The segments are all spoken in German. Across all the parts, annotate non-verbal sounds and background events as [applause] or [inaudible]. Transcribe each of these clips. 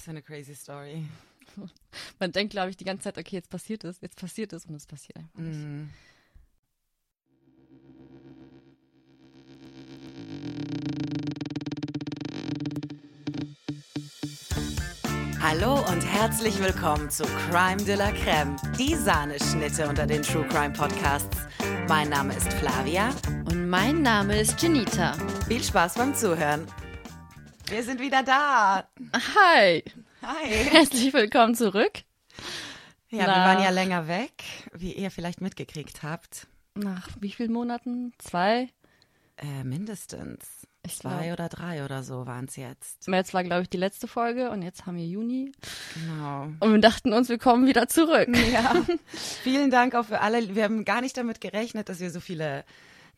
Was für eine crazy Story. [laughs] Man denkt, glaube ich, die ganze Zeit, okay, jetzt passiert es, jetzt passiert es und es passiert einfach nicht. Mm. Hallo und herzlich willkommen zu Crime de la Creme, die Sahneschnitte unter den True Crime Podcasts. Mein Name ist Flavia. Und mein Name ist Janita. Viel Spaß beim Zuhören. Wir sind wieder da. Hi. Hi. Herzlich willkommen zurück. Ja, Na. wir waren ja länger weg, wie ihr vielleicht mitgekriegt habt. Nach wie vielen Monaten? Zwei? Äh, mindestens. Ich Zwei glaub- oder drei oder so waren es jetzt. März war, glaube ich, die letzte Folge und jetzt haben wir Juni. Genau. Und wir dachten uns, wir kommen wieder zurück. Ja, [laughs] vielen Dank auch für alle. Wir haben gar nicht damit gerechnet, dass wir so viele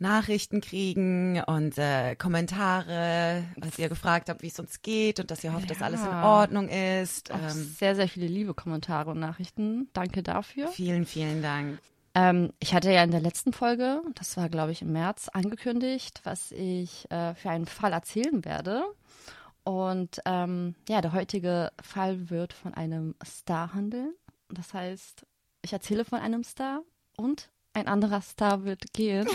Nachrichten kriegen und äh, Kommentare, dass ihr gefragt habt, wie es uns geht und dass ihr hofft, dass alles in Ja. Ordnung ist. Ähm, sehr, sehr viele liebe Kommentare und Nachrichten. Danke dafür. vielen, vielen Dank. Ähm, ich hatte ja in der letzten Folge, das war glaube ich im März, angekündigt, was ich äh, für einen Fall erzählen werde. Und ähm, ja, der heutige Fall wird von einem Star handeln. Das heißt, ich erzähle von einem Star und ein anderer Star wird gehen.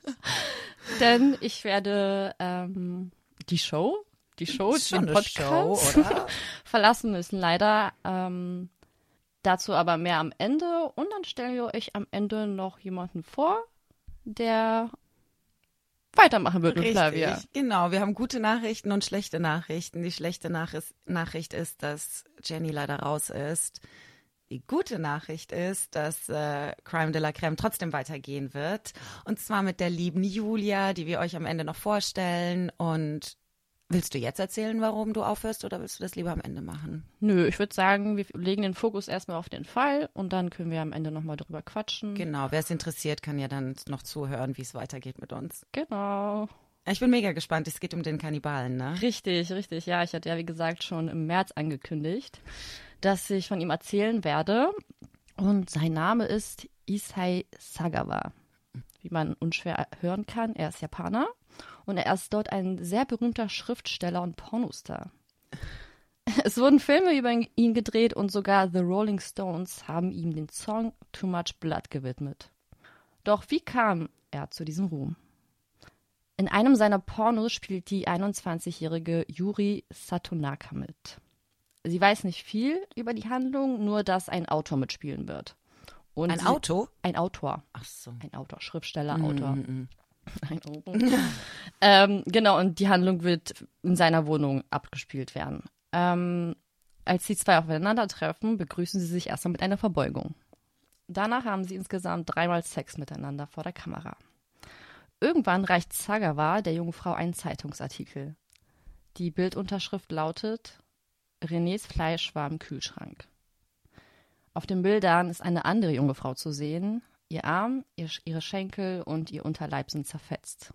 [laughs] Denn ich werde ähm, die Show, die Show, den Podcast Show, [laughs] verlassen müssen, leider. Ähm, dazu aber mehr am Ende. Und dann stellen wir euch am Ende noch jemanden vor, der weitermachen wird mit Flavia. Richtig, genau. Wir haben gute Nachrichten und schlechte Nachrichten. Die schlechte Nachricht ist, dass Jenny leider raus ist. Die gute Nachricht ist, dass äh, Crime de la Creme trotzdem weitergehen wird. Und zwar mit der lieben Julia, die wir euch am Ende noch vorstellen. Und willst du jetzt erzählen, warum du aufhörst oder willst du das lieber am Ende machen? Nö, ich würde sagen, wir legen den Fokus erstmal auf den Fall und dann können wir am Ende nochmal drüber quatschen. Genau, wer es interessiert, kann ja dann noch zuhören, wie es weitergeht mit uns. Genau. Ich bin mega gespannt. Es geht um den Kannibalen, ne? Richtig, richtig. Ja, ich hatte ja, wie gesagt, schon im März angekündigt, dass ich von ihm erzählen werde. Und sein Name ist Isai Sagawa. Wie man unschwer hören kann, er ist Japaner und er ist dort ein sehr berühmter Schriftsteller und Pornostar. Es wurden Filme über ihn gedreht und sogar The Rolling Stones haben ihm den Song Too Much Blood gewidmet. Doch wie kam er zu diesem Ruhm? In einem seiner Pornos spielt die 21-jährige Yuri Satonaka mit. Sie weiß nicht viel über die Handlung, nur dass ein Autor mitspielen wird. Und Ein sie- Auto? Ein Autor. Ach so. Ein Autor, Schriftsteller, Autor. Mhm. [laughs] Ein Autor. ähm, genau, und die Handlung wird in seiner Wohnung abgespielt werden. Ähm, als die zwei aufeinandertreffen, begrüßen sie sich erstmal mit einer Verbeugung. Danach haben sie insgesamt dreimal Sex miteinander vor der Kamera. Irgendwann reicht Sagawa der jungen Frau einen Zeitungsartikel. Die Bildunterschrift lautet Renés Fleisch war im Kühlschrank. Auf den Bildern ist eine andere junge Frau zu sehen. Ihr Arm, ihr, ihre Schenkel und ihr Unterleib sind zerfetzt.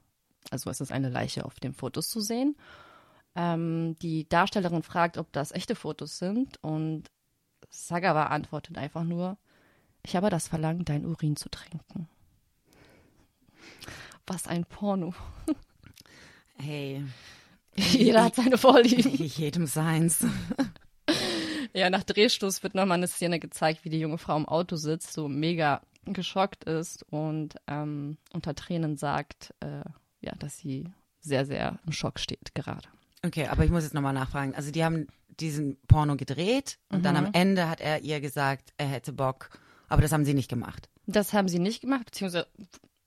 Also es ist eine Leiche auf den Fotos zu sehen. Ähm, die Darstellerin fragt, ob das echte Fotos sind und Sagawa antwortet einfach nur, ich habe das Verlangen, dein Urin zu trinken. Was ein Porno. Hey, [laughs] Jeder hat seine Vorlieben. [laughs] jedem seins. [laughs] Ja, nach Drehstoß wird nochmal eine Szene gezeigt, wie die junge Frau im Auto sitzt, so mega geschockt ist und ähm, unter Tränen sagt, äh, ja, dass sie sehr, sehr im Schock steht gerade. Okay, aber ich muss jetzt nochmal nachfragen. Also die haben diesen Porno gedreht und dann am Ende hat er ihr gesagt, er hätte Bock. Aber das haben sie nicht gemacht. Das haben sie nicht gemacht, beziehungsweise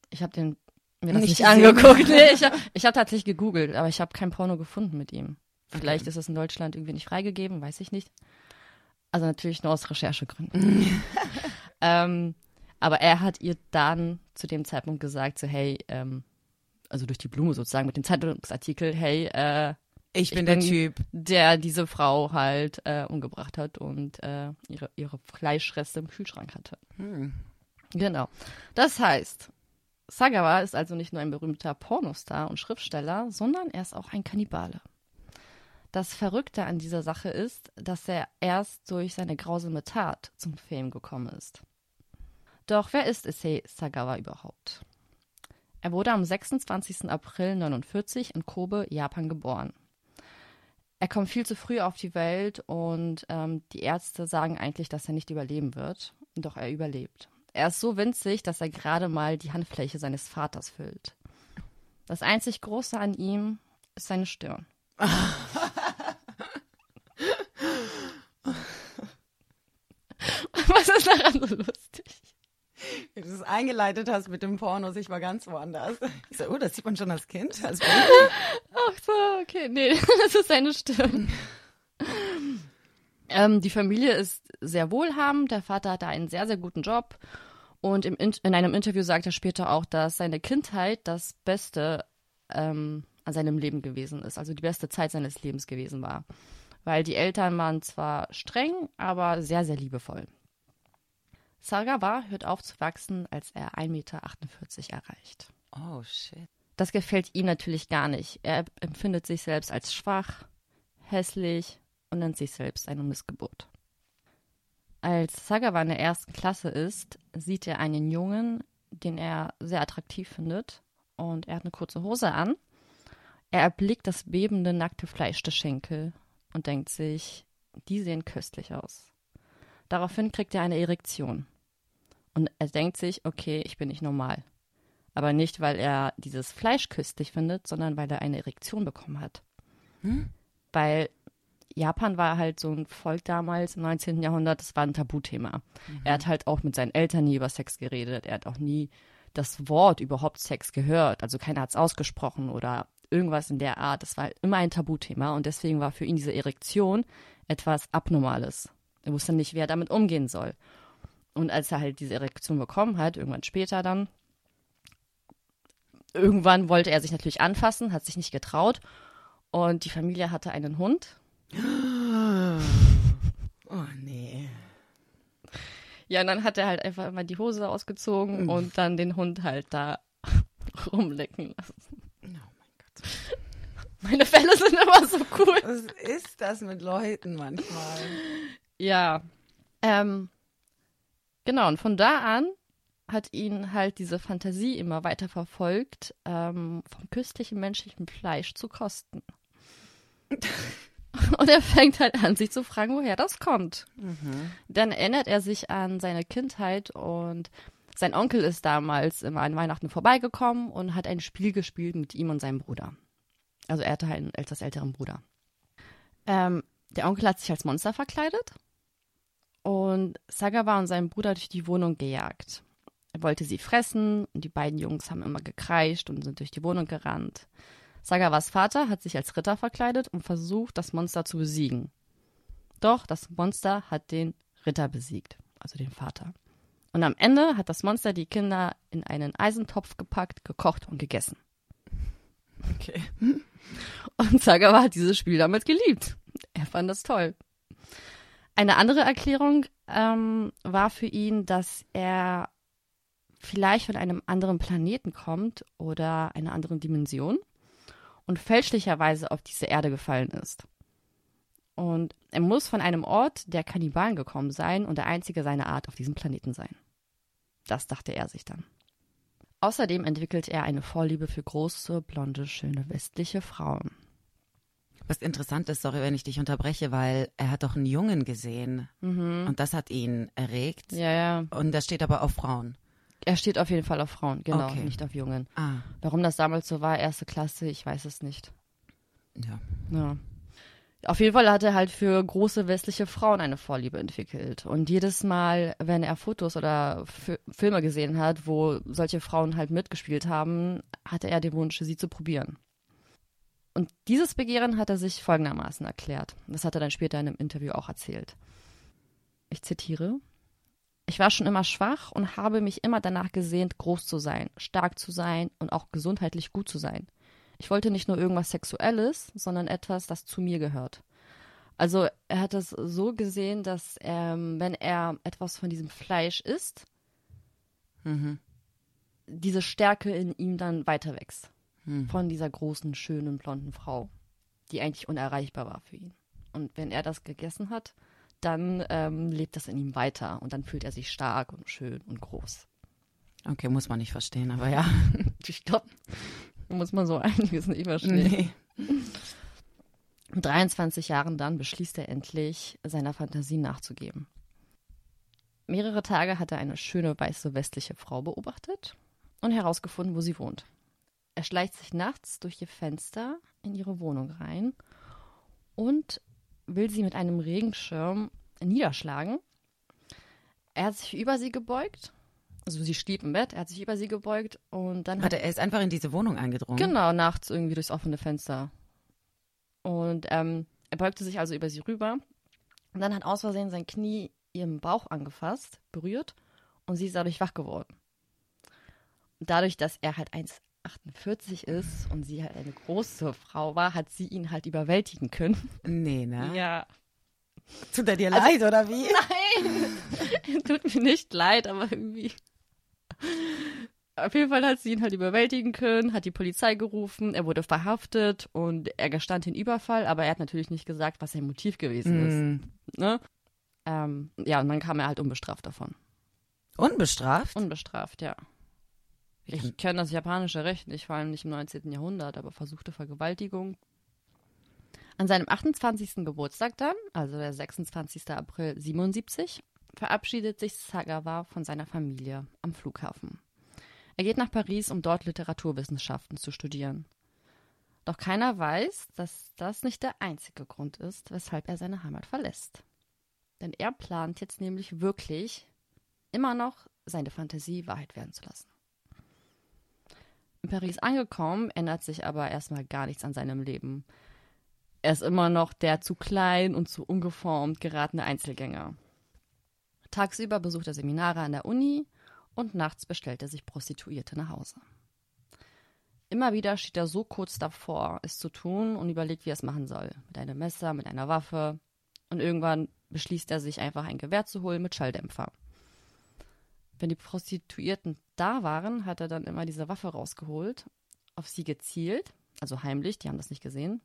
ich habe den mir das Nicht nicht, angeguckt. Nee, ich habe [laughs] hab tatsächlich gegoogelt, aber ich habe kein Porno gefunden mit ihm. Vielleicht ist es in Deutschland irgendwie nicht freigegeben, weiß ich nicht. Also natürlich nur aus Recherchegründen. [laughs] ähm, aber er hat ihr dann zu dem Zeitpunkt gesagt, so hey, ähm, also durch die Blume sozusagen mit dem Zeitungsartikel, hey, äh, Ich bin Ich der bin- Typ. der diese Frau halt äh, umgebracht hat und äh, ihre, ihre Fleischreste im Kühlschrank hatte. Hm. Genau. Das heißt, Sagawa ist also nicht nur ein berühmter Pornostar und Schriftsteller, sondern er ist auch ein Kannibale. Das Verrückte an dieser Sache ist, dass er erst durch seine grausame Tat zum Fame gekommen ist. Doch wer ist Issei Sagawa überhaupt? Er wurde am 26. April 49 in Kobe, Japan geboren. Er kommt viel zu früh auf die Welt und ähm, die Ärzte sagen eigentlich, dass er nicht überleben wird. Doch er überlebt. Er ist so winzig, dass er gerade mal die Handfläche seines Vaters füllt. Das einzig Große an ihm ist seine Stirn. [laughs] Was ist daran so lustig? Wie du es eingeleitet hast mit dem Pornos, ich war ganz woanders. Ich so, oh, das sieht man schon als Kind. Als [laughs] Ach so, okay. Nee, [laughs] das ist seine Stirn. Ähm, die Familie ist sehr wohlhabend. Der Vater hatte einen sehr, sehr guten Job. Und im, in einem Interview sagt er später auch, dass seine Kindheit das Beste ähm, an seinem Leben gewesen ist. Also die beste Zeit seines Lebens gewesen war. Weil die Eltern waren zwar streng, aber sehr, sehr liebevoll. Sagawa hört auf zu wachsen, als er 1,48 Meter erreicht. Oh, shit. Das gefällt ihm natürlich gar nicht. Er empfindet sich selbst als schwach, hässlich und nennt sich selbst eine Missgeburt. Als Sagawa in der ersten Klasse ist, sieht er einen Jungen, den er sehr attraktiv findet. Und er hat eine kurze Hose an. Er erblickt das bebende, nackte Fleisch der Schenkel und denkt sich, die sehen köstlich aus. Daraufhin kriegt er eine Erektion. Und er denkt sich, okay, ich bin nicht normal. Aber nicht, weil er dieses Fleisch köstlich findet, sondern weil er eine Erektion bekommen hat. Hm? Weil Japan war halt so ein Volk damals im 19. Jahrhundert, das war ein Tabuthema. Mhm. Er hat halt auch mit seinen Eltern nie über Sex geredet. Er hat auch nie das Wort überhaupt Sex gehört. Also keiner hat es ausgesprochen oder irgendwas in der Art. Das war halt immer ein Tabuthema und deswegen war für ihn diese Erektion etwas Abnormales. Er wusste nicht, wie er damit umgehen soll. Und als er halt diese Erektion bekommen hat, irgendwann später dann, irgendwann wollte er sich natürlich anfassen, hat sich nicht getraut. Und die Familie hatte einen Hund. Oh nee. Ja, und dann hat er halt einfach immer die Hose ausgezogen mhm. und dann den Hund halt da [laughs] rumlecken lassen. Oh mein Gott. Meine Fälle sind immer so cool. Was ist das mit Leuten manchmal? Ja. Ähm, Genau, und von da an hat ihn halt diese Fantasie immer weiter verfolgt, ähm, vom köstlichen menschlichen Fleisch zu kosten. [laughs] [laughs] und er fängt halt an, sich zu fragen, woher das kommt. Mhm. Dann erinnert er sich an seine Kindheit und sein Onkel ist damals immer an Weihnachten vorbeigekommen und hat ein Spiel gespielt mit ihm und seinem Bruder. Also er hatte halt einen etwas älteren Bruder. Ähm, der Onkel hat sich als Monster verkleidet und Sagawa und sein Bruder durch die Wohnung gejagt. Er wollte sie fressen und die beiden Jungs haben immer gekreischt und sind durch die Wohnung gerannt. Sagawas Vater hat sich als Ritter verkleidet und versucht, das Monster zu besiegen. Doch das Monster hat den Ritter besiegt, also den Vater. Und am Ende hat das Monster die Kinder in einen Eisentopf gepackt, gekocht und gegessen. Okay. Und Sagawa hat dieses Spiel damals geliebt. Er fand das toll. Eine andere Erklärung ähm, war für ihn, dass er vielleicht von einem anderen Planeten kommt oder einer anderen Dimension und fälschlicherweise auf diese Erde gefallen ist. Und er muss von einem Ort der Kannibalen gekommen sein und der einzige seiner Art auf diesem Planeten sein. Das dachte er sich dann. Außerdem entwickelt er eine Vorliebe für große, blonde, schöne westliche Frauen. Was interessant ist, sorry, wenn ich dich unterbreche, weil er hat doch einen Jungen gesehen mhm. und das hat ihn erregt. Ja, ja. Und das steht aber auf Frauen. Er steht auf jeden Fall auf Frauen, genau, okay. nicht auf Jungen. Ah. Warum das damals so war, erste Klasse, ich weiß es nicht. Ja. Ja. Auf jeden Fall hat er halt für große westliche Frauen eine Vorliebe entwickelt. Und jedes Mal, wenn er Fotos oder F Filme gesehen hat, wo solche Frauen halt mitgespielt haben, hatte er den Wunsch, sie zu probieren. Und dieses Begehren hat er sich folgendermaßen erklärt. Das hat er dann später in einem Interview auch erzählt. Ich zitiere. Ich war schon immer schwach und habe mich immer danach gesehnt, groß zu sein, stark zu sein und auch gesundheitlich gut zu sein. Ich wollte nicht nur irgendwas Sexuelles, sondern etwas, das zu mir gehört. Also er hat es so gesehen, dass ähm, wenn er etwas von diesem Fleisch isst, mhm. diese Stärke in ihm dann weiter wächst hm. von dieser großen, schönen, blonden Frau, die eigentlich unerreichbar war für ihn. Und wenn er das gegessen hat, dann ähm, lebt das in ihm weiter und dann fühlt er sich stark und schön und groß. Okay, muss man nicht verstehen, aber ja. [laughs] Ich glaube, muss man so [laughs] einiges nicht verstehen. Nee. Mit 23 Jahren dann beschließt er endlich, seiner Fantasie nachzugeben. Mehrere Tage hat er eine schöne weiße westliche Frau beobachtet und herausgefunden, wo sie wohnt. Er schleicht sich nachts durch ihr Fenster in ihre Wohnung rein und will sie mit einem Regenschirm niederschlagen. Er hat sich über sie gebeugt. Also sie schlief im Bett, er hat sich über sie gebeugt und dann Warte, er ist einfach in diese Wohnung eingedrungen. Genau, nachts irgendwie durchs offene Fenster. Und ähm, er beugte sich also über sie rüber. Und dann hat aus Versehen sein Knie ihren Bauch angefasst, berührt. Und sie ist dadurch wach geworden. Und dadurch, dass er halt 1,48 ist und sie halt eine große Frau war, hat sie ihn halt überwältigen können. Nee, ne? Ja. Tut er dir Also- leid, oder wie? Nein! [laughs] Tut mir nicht leid, aber irgendwie. Auf jeden Fall hat sie ihn halt überwältigen können, hat die Polizei gerufen, er wurde verhaftet und er gestand den Überfall, aber er hat natürlich nicht gesagt, was sein Motiv gewesen Mm. ist. Ne? Ähm, ja, und dann kam er halt unbestraft davon. Unbestraft? Unbestraft, ja. Ich kenne das japanische Recht nicht, vor allem nicht im 19. Jahrhundert, aber versuchte Vergewaltigung. An seinem 28. Geburtstag dann, also der 26. April 77, verabschiedet sich Sagawa von seiner Familie am Flughafen. Er geht nach Paris, um dort Literaturwissenschaften zu studieren. Doch keiner weiß, dass das nicht der einzige Grund ist, weshalb er seine Heimat verlässt. Denn er plant jetzt nämlich wirklich, immer noch seine Fantasie Wahrheit werden zu lassen. In Paris angekommen, ändert sich aber erstmal gar nichts an seinem Leben. Er ist immer noch der zu klein und zu ungeformt geratene Einzelgänger. Tagsüber besucht er Seminare an der Uni und nachts bestellt er sich Prostituierte nach Hause. Immer wieder steht er so kurz davor, es zu tun und überlegt, wie er es machen soll. Mit einem Messer, mit einer Waffe. Und irgendwann beschließt er sich einfach ein Gewehr zu holen mit Schalldämpfer. Wenn die Prostituierten da waren, hat er dann immer diese Waffe rausgeholt, auf sie gezielt, also heimlich, die haben das nicht gesehen,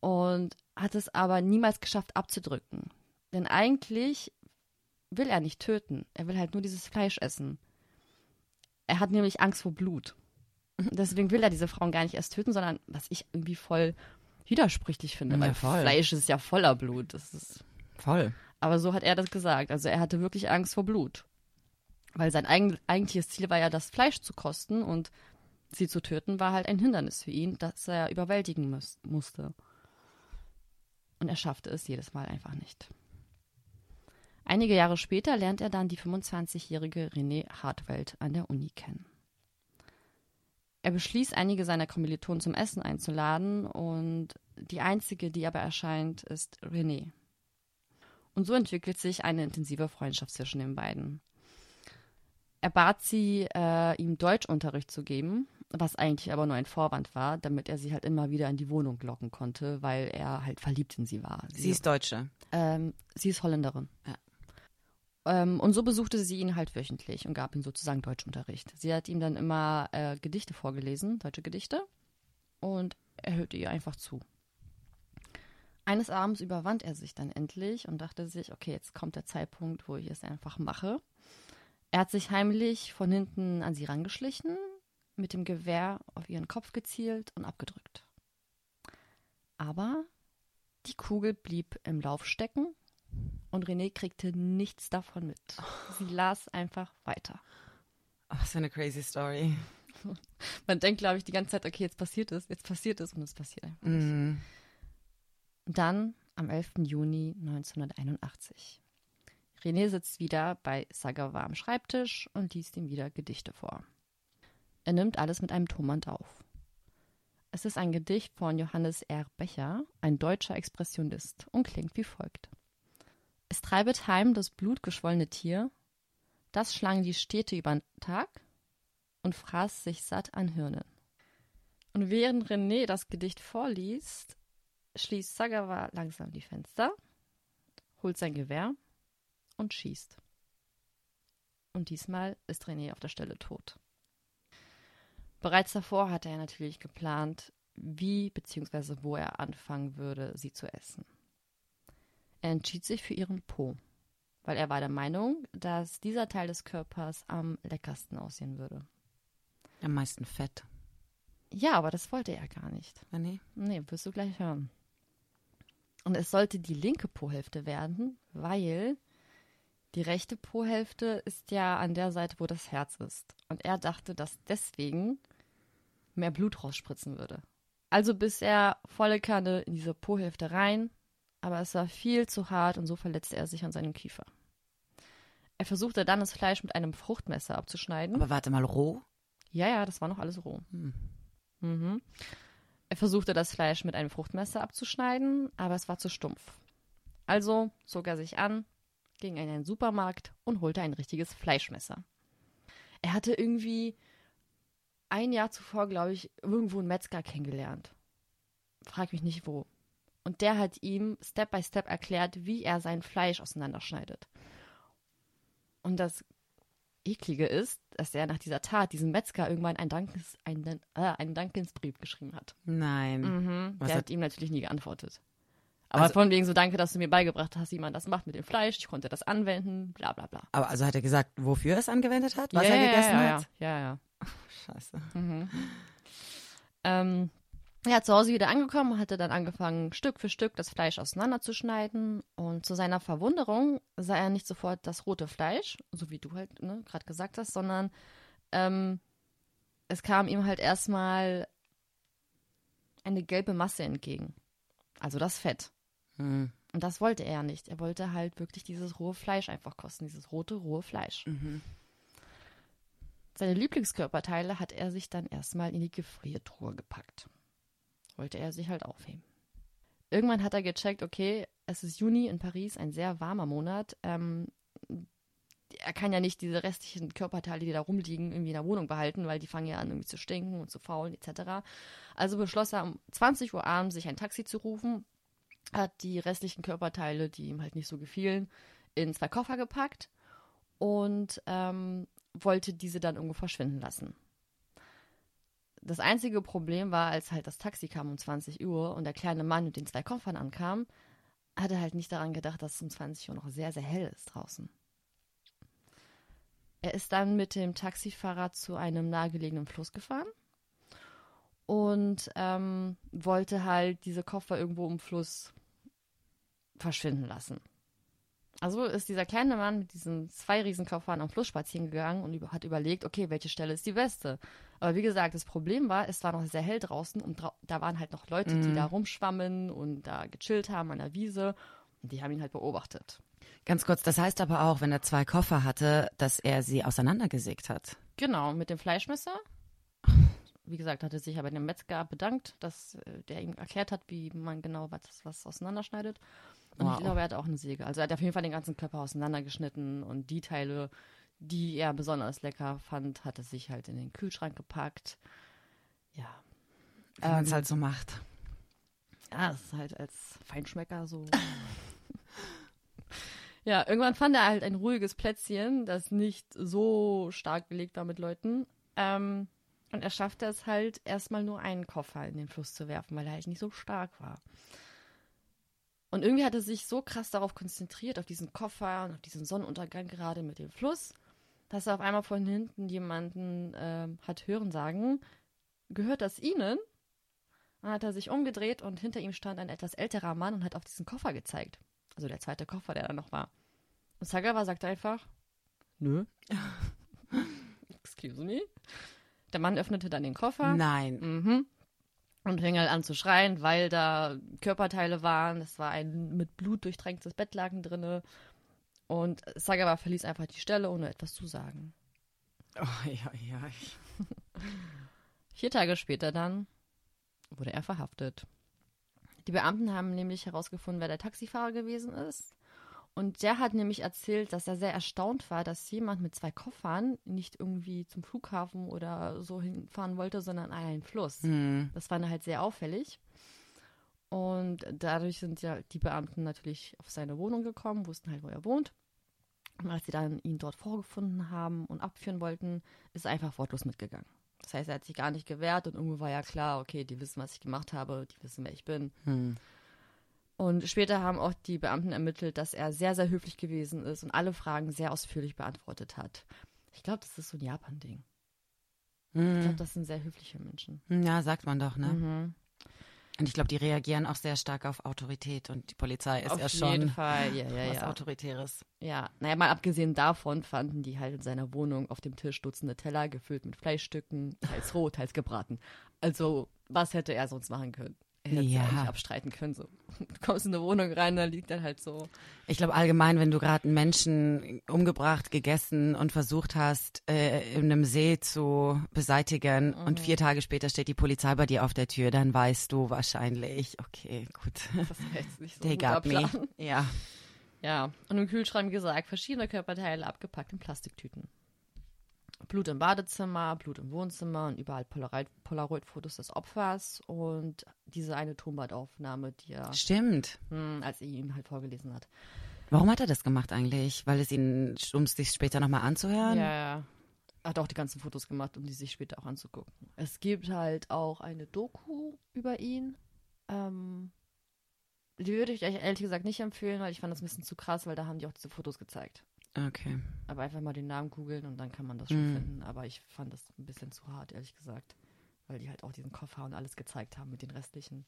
und hat es aber niemals geschafft abzudrücken. Denn eigentlich will er nicht töten, er will halt nur dieses Fleisch essen. Er hat nämlich Angst vor Blut. [laughs] Deswegen will er diese Frauen gar nicht erst töten, sondern was ich irgendwie voll widersprüchlich finde, Ja, weil voll. Fleisch ist ja voller Blut. Das ist Voll. Aber so hat er das gesagt. Also er hatte wirklich Angst vor Blut. Weil sein eigen, eigentliches Ziel war ja, das Fleisch zu kosten und sie zu töten war halt ein Hindernis für ihn, das er überwältigen muss, musste. Und er schaffte es jedes Mal einfach nicht. Einige Jahre später lernt er dann die 25-jährige René Hartwelt an der Uni kennen. Er beschließt, einige seiner Kommilitonen zum Essen einzuladen und die einzige, die aber erscheint, ist René. Und so entwickelt sich eine intensive Freundschaft zwischen den beiden. Er bat sie, äh, ihm Deutschunterricht zu geben, was eigentlich aber nur ein Vorwand war, damit er sie halt immer wieder in die Wohnung locken konnte, weil er halt verliebt in sie war. Sie ist Deutsche. ähm, sie ist Holländerin. Ja. Ähm, und so besuchte sie ihn halt wöchentlich und gab ihm sozusagen Deutschunterricht. Sie hat ihm dann immer äh, Gedichte vorgelesen, deutsche Gedichte, und er hörte ihr einfach zu. Eines Abends überwand er sich dann endlich und dachte sich, okay, jetzt kommt der Zeitpunkt, wo ich es einfach mache. Er hat sich heimlich von hinten an sie rangeschlichen, mit dem Gewehr auf ihren Kopf gezielt und abgedrückt. Aber die Kugel blieb im Lauf stecken und René kriegte nichts davon mit. Sie [laughs] las einfach weiter. Oh, was für eine crazy Story. Man denkt, glaube ich, die ganze Zeit, okay, jetzt passiert es, jetzt passiert es und es passiert einfach nicht. Mhm. Dann am 11. Juni 1981. René sitzt wieder bei Sagawa am Schreibtisch und liest ihm wieder Gedichte vor. Er nimmt alles mit einem Tonband auf. Es ist ein Gedicht von Johannes R. Becher, ein deutscher Expressionist, und klingt wie folgt. Es treibet heim das blutgeschwollene Tier, das schlang die Städte übern Tag und fraß sich satt an Hirnen. Und während René das Gedicht vorliest, schließt Sagawa langsam die Fenster, holt sein Gewehr und schießt. Und diesmal ist René auf der Stelle tot. Bereits davor hatte er natürlich geplant, wie bzw. wo er anfangen würde, sie zu essen. Er entschied sich für ihren Po, weil er war der Meinung, dass dieser Teil des Körpers am leckersten aussehen würde. Am meisten Fett. Ja, aber das wollte er gar nicht. Ah, nee. Nee, wirst du gleich hören. Und es sollte die linke Po-Hälfte werden, weil die rechte Po-Hälfte ist ja an der Seite, wo das Herz ist. Und er dachte, dass deswegen mehr Blut rausspritzen würde. Also biss er volle Kanne in diese Po-Hälfte rein, aber es war viel zu hart und so verletzte er sich an seinem Kiefer. Er versuchte dann das Fleisch mit einem Fruchtmesser abzuschneiden. Aber warte mal, roh? Ja, ja, das war noch alles roh. Hm. Mhm. Er versuchte das Fleisch mit einem Fruchtmesser abzuschneiden, aber es war zu stumpf. Also zog er sich an, ging in einen Supermarkt und holte ein richtiges Fleischmesser. Er hatte irgendwie ein Jahr zuvor, glaube ich, irgendwo einen Metzger kennengelernt. Frag mich nicht wo. Und der hat ihm Step by Step erklärt, wie er sein Fleisch auseinanderschneidet. Und das Eklige ist, dass er nach dieser Tat diesem Metzger irgendwann einen, Dankes, einen, äh, einen Dankensbrief geschrieben hat. Nein. Mhm. Der hat- hat ihm natürlich nie geantwortet. Aber Also- von wegen so, danke, dass du mir beigebracht hast, wie man das macht mit dem Fleisch. Ich konnte das anwenden, bla bla bla. Aber also hat er gesagt, wofür er es angewendet hat? Was ja, er ja, gegessen ja, hat? Ja, ja, ja. [laughs] Scheiße. Ähm, er hat zu Hause wieder angekommen hatte dann angefangen, Stück für Stück das Fleisch auseinanderzuschneiden. Und zu seiner Verwunderung sah er nicht sofort das rote Fleisch, so wie du halt ne, gerade gesagt hast, sondern ähm, es kam ihm halt erstmal eine gelbe Masse entgegen. Also das Fett. Hm. Und das wollte er nicht. Er wollte halt wirklich dieses rohe Fleisch einfach kosten, dieses rote, rohe Fleisch. Seine Lieblingskörperteile hat er sich dann erstmal in die Gefriertruhe gepackt. Wollte er sich halt aufheben. Irgendwann hat er gecheckt, okay, es ist Juni in Paris, ein sehr warmer Monat. Ähm, er kann ja nicht diese restlichen Körperteile, die da rumliegen, irgendwie in der Wohnung behalten, weil die fangen ja an, irgendwie zu stinken und zu faulen, etc. Also beschloss er, um 20 Uhr abends sich ein Taxi zu rufen, hat die restlichen Körperteile, die ihm halt nicht so gefielen, in zwei Koffer gepackt und ähm, wollte diese dann irgendwo verschwinden lassen. Das einzige Problem war, als halt das Taxi kam um 20 Uhr und der kleine Mann mit den zwei Koffern ankam, hat er halt nicht daran gedacht, dass es um 20 Uhr noch sehr, sehr hell ist draußen. Er ist dann mit dem Taxifahrer zu einem nahegelegenen Fluss gefahren und ähm, wollte halt diese Koffer irgendwo im Fluss verschwinden lassen. Also ist dieser kleine Mann mit diesen zwei Riesenkoffern am Fluss spazieren gegangen und hat überlegt, okay, welche Stelle ist die beste. Aber wie gesagt, das Problem war, es war noch sehr hell draußen und drau da waren halt noch Leute, die da rumschwammen und da gechillt haben an der Wiese und die haben ihn halt beobachtet. Ganz kurz, das heißt aber auch, wenn er zwei Koffer hatte, dass er sie auseinandergesägt hat. Genau, mit dem Fleischmesser. Wie gesagt, hat er sich aber dem Metzger bedankt, dass äh, der ihm erklärt hat, wie man genau was, was auseinanderschneidet. Und Wow. ich glaube, er hat auch eine Säge. Also er hat auf jeden Fall den ganzen Körper auseinandergeschnitten und die Teile, die er besonders lecker fand, hat er sich halt in den Kühlschrank gepackt. Ja. Wie man es Ähm, halt so macht. Ja, das ist halt als Feinschmecker so. [laughs] ja, irgendwann fand er halt ein ruhiges Plätzchen, das nicht so stark belegt war mit Leuten. Ähm, und er schaffte es halt, erstmal nur einen Koffer in den Fluss zu werfen, weil er halt nicht so stark war. Und irgendwie hat er sich so krass darauf konzentriert, auf diesen Koffer und auf diesen Sonnenuntergang gerade mit dem Fluss, dass er auf einmal von hinten jemanden ähm, hat hören sagen, gehört das Ihnen? Dann hat er sich umgedreht und hinter ihm stand ein etwas älterer Mann und hat auf diesen Koffer gezeigt. Also der zweite Koffer, der da noch war. Und Sagawa sagte einfach, nö. [laughs] Excuse me. Der Mann öffnete dann den Koffer Nein. mhm. und fing halt an zu schreien, weil da Körperteile waren. Es war ein mit Blut durchtränktes Bettlaken drinne. Und Sagawa verließ einfach die Stelle, ohne etwas zu sagen. Oh, ja, ja. [laughs] Vier Tage später dann wurde er verhaftet. Die Beamten haben nämlich herausgefunden, wer der Taxifahrer gewesen ist. Und der hat nämlich erzählt, dass er sehr erstaunt war, dass jemand mit zwei Koffern nicht irgendwie zum Flughafen oder so hinfahren wollte, sondern an einen Fluss. Hm. Das war halt sehr auffällig. Und dadurch sind ja die Beamten natürlich auf seine Wohnung gekommen, wussten halt, wo er wohnt. Und als sie dann ihn dort vorgefunden haben und abführen wollten, ist er einfach wortlos mitgegangen. Das heißt, er hat sich gar nicht gewehrt und irgendwo war ja klar, okay, die wissen, was ich gemacht habe, die wissen, wer ich bin. Hm. Und später haben auch die Beamten ermittelt, dass er sehr, sehr höflich gewesen ist und alle Fragen sehr ausführlich beantwortet hat. Ich glaube, das ist so ein Japan-Ding. Ich glaube, das sind sehr höfliche Menschen. Ja, sagt man doch, ne? Mhm. Und ich glaube, die reagieren auch sehr stark auf Autorität und die Polizei ist Auf ja jeden schon Fall, ja, ja, was ja. Autoritäres. Ja, naja, mal abgesehen davon fanden die halt in seiner Wohnung auf dem Tisch Dutzende Teller gefüllt mit Fleischstücken, teils roh, teils gebraten. Also, was hätte er sonst machen können? Hätte Ja. eigentlich abstreiten können. So. Du [laughs] kommst in eine Wohnung rein, da liegt dann halt so. Ich glaube allgemein, wenn du gerade einen Menschen umgebracht, gegessen und versucht hast, äh, in einem See zu beseitigen und vier Tage später steht die Polizei bei dir auf der Tür, dann weißt du wahrscheinlich, okay, gut. Das war jetzt nicht so [laughs] They got me. Ja. Ja, und im Kühlschrank, wie gesagt, verschiedene Körperteile abgepackt in Plastiktüten. Blut im Badezimmer, Blut im Wohnzimmer und überall Polaroid- Polaroid-Fotos des Opfers und diese eine Tonbandaufnahme, die er, Stimmt. hm, als er ihm halt vorgelesen hat. Warum hat er das gemacht eigentlich? Weil es ihn, um es sich später nochmal anzuhören? Ja, ja. Er hat auch die ganzen Fotos gemacht, um die sich später auch anzugucken. Es gibt halt auch eine Doku über ihn. Ähm, die würde ich euch ehrlich gesagt nicht empfehlen, weil ich fand das ein bisschen zu krass, weil da haben die auch diese Fotos gezeigt. Okay. Aber einfach mal den Namen googeln und dann kann man das schon Mhm. finden. Aber ich fand das ein bisschen zu hart, ehrlich gesagt. Weil die halt auch diesen Koffer und alles gezeigt haben mit den restlichen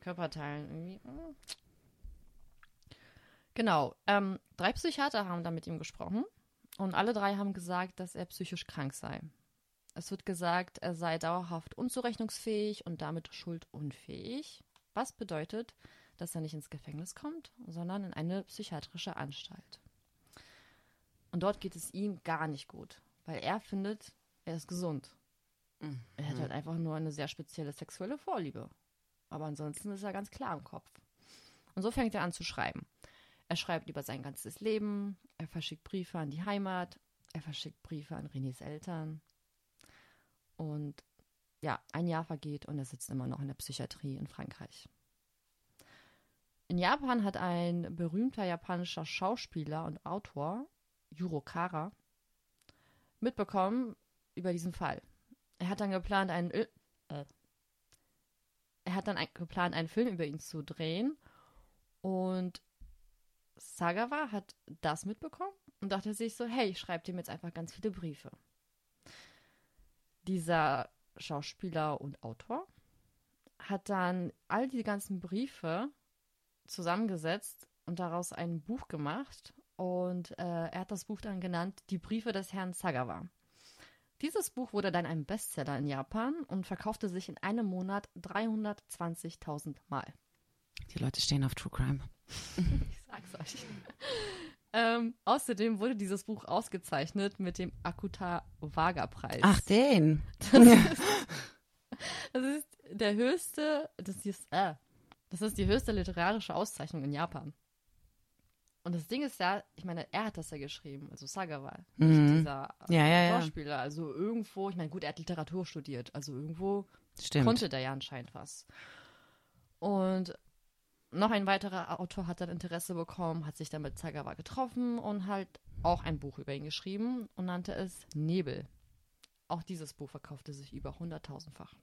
Körperteilen. Irgendwie. mm. Genau. Ähm, drei Psychiater haben da mit ihm gesprochen. Und alle drei haben gesagt, dass er psychisch krank sei. Es wird gesagt, er sei dauerhaft unzurechnungsfähig und damit schuldunfähig. Was bedeutet, dass er nicht ins Gefängnis kommt, sondern in eine psychiatrische Anstalt. Und dort geht es ihm gar nicht gut, weil er findet, er ist gesund. Er hat halt einfach nur eine sehr spezielle sexuelle Vorliebe. Aber ansonsten ist er ganz klar im Kopf. Und so fängt er an zu schreiben. Er schreibt über sein ganzes Leben, er verschickt Briefe an die Heimat, er verschickt Briefe an Renés Eltern. Und ja, ein Jahr vergeht und er sitzt immer noch in der Psychiatrie in Frankreich. In Japan hat ein berühmter japanischer Schauspieler und Autor, Yuro Kara, mitbekommen über diesen Fall. Er hat dann geplant, einen, Ö- äh, er hat dann ein, geplant, einen Film über ihn zu drehen und Sagawa hat das mitbekommen und dachte sich so, hey, ich schreibe dem jetzt einfach ganz viele Briefe. Dieser Schauspieler und Autor hat dann all die ganzen Briefe zusammengesetzt und daraus ein Buch gemacht. Und äh, er hat das Buch dann genannt Die Briefe des Herrn Sagawa. Dieses Buch wurde dann ein Bestseller in Japan und verkaufte sich in einem Monat 320.000 Mal. Die Leute stehen auf True Crime. [laughs] Ich sag's euch. ähm, außerdem wurde dieses Buch ausgezeichnet mit dem Akuta Vaga Preis. Ach, den. Das ist [laughs] der höchste, das ist, äh, das ist die höchste literarische Auszeichnung in Japan. Und das Ding ist ja, ich meine, er hat das ja geschrieben, also Sagawa, Mhm. dieser Ja, ja, ja. Schauspieler. Also irgendwo, ich meine, gut, er hat Literatur studiert, also irgendwo Stimmt. konnte der ja anscheinend was. Und noch ein weiterer Autor hat dann Interesse bekommen, hat sich dann mit Sagawa getroffen und halt auch ein Buch über ihn geschrieben und nannte es Nebel. Auch dieses Buch verkaufte sich über 100.000-fach.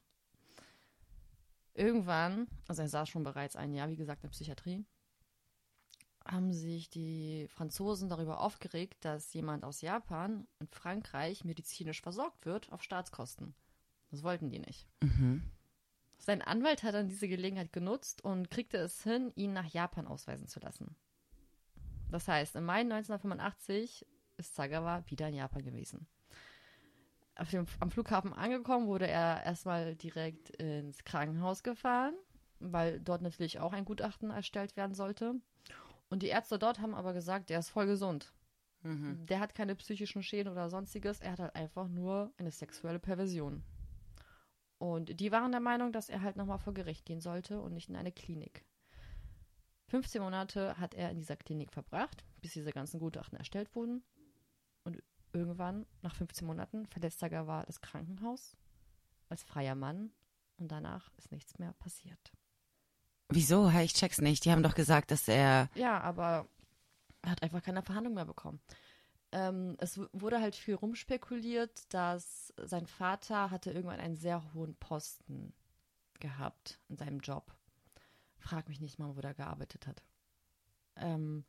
Irgendwann, also er saß schon bereits ein Jahr, wie gesagt, in der Psychiatrie, haben sich die Franzosen darüber aufgeregt, dass jemand aus Japan in Frankreich medizinisch versorgt wird auf Staatskosten. Das wollten die nicht. Mhm. Sein Anwalt hat dann diese Gelegenheit genutzt und kriegte es hin, ihn nach Japan ausweisen zu lassen. Das heißt, im Mai 1985 ist Sagawa wieder in Japan gewesen. Dem, am Flughafen angekommen, wurde er erstmal direkt ins Krankenhaus gefahren, weil dort natürlich auch ein Gutachten erstellt werden sollte. Und die Ärzte dort haben aber gesagt, der ist voll gesund. Mhm. Der hat keine psychischen Schäden oder sonstiges. Er hat halt einfach nur eine sexuelle Perversion. Und die waren der Meinung, dass er halt nochmal vor Gericht gehen sollte und nicht in eine Klinik. 15 Monate hat er in dieser Klinik verbracht, bis diese ganzen Gutachten erstellt wurden. Und irgendwann, nach 15 Monaten, verlässt Sagawa das Krankenhaus als freier Mann und danach ist nichts mehr passiert. Wieso? Ich check's nicht. Die haben doch gesagt, dass er. Ja, aber er hat einfach keine Verhandlung mehr bekommen. Ähm, es wurde halt viel rumspekuliert, dass sein Vater hatte irgendwann einen sehr hohen Posten gehabt in seinem Job. Frag mich nicht mal, wo der gearbeitet hat. Ähm,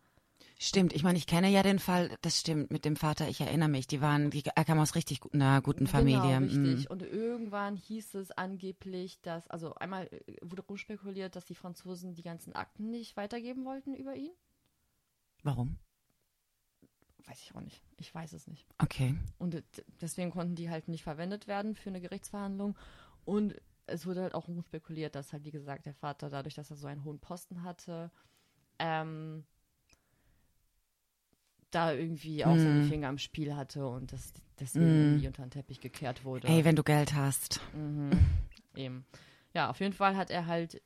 Stimmt, ich meine, ich kenne ja den Fall, das stimmt, mit dem Vater, ich erinnere mich, die waren, die, er kam aus richtig einer guten Familie. Genau, richtig. Mm. Und irgendwann hieß es angeblich, dass, also einmal äh, wurde rumspekuliert, dass die Franzosen die ganzen Akten nicht weitergeben wollten über ihn. Warum? Weiß ich auch nicht. Ich weiß es nicht. Okay. Und deswegen konnten die halt nicht verwendet werden für eine Gerichtsverhandlung. Und es wurde halt auch rumspekuliert, dass halt, wie gesagt, der Vater, dadurch, dass er so einen hohen Posten hatte, ähm, da irgendwie auch seine Mm. Finger am Spiel hatte und das deswegen Mm. irgendwie unter den Teppich gekehrt wurde. Ey, wenn du Geld hast. Mhm. [laughs] Eben. Ja, auf jeden Fall hat er halt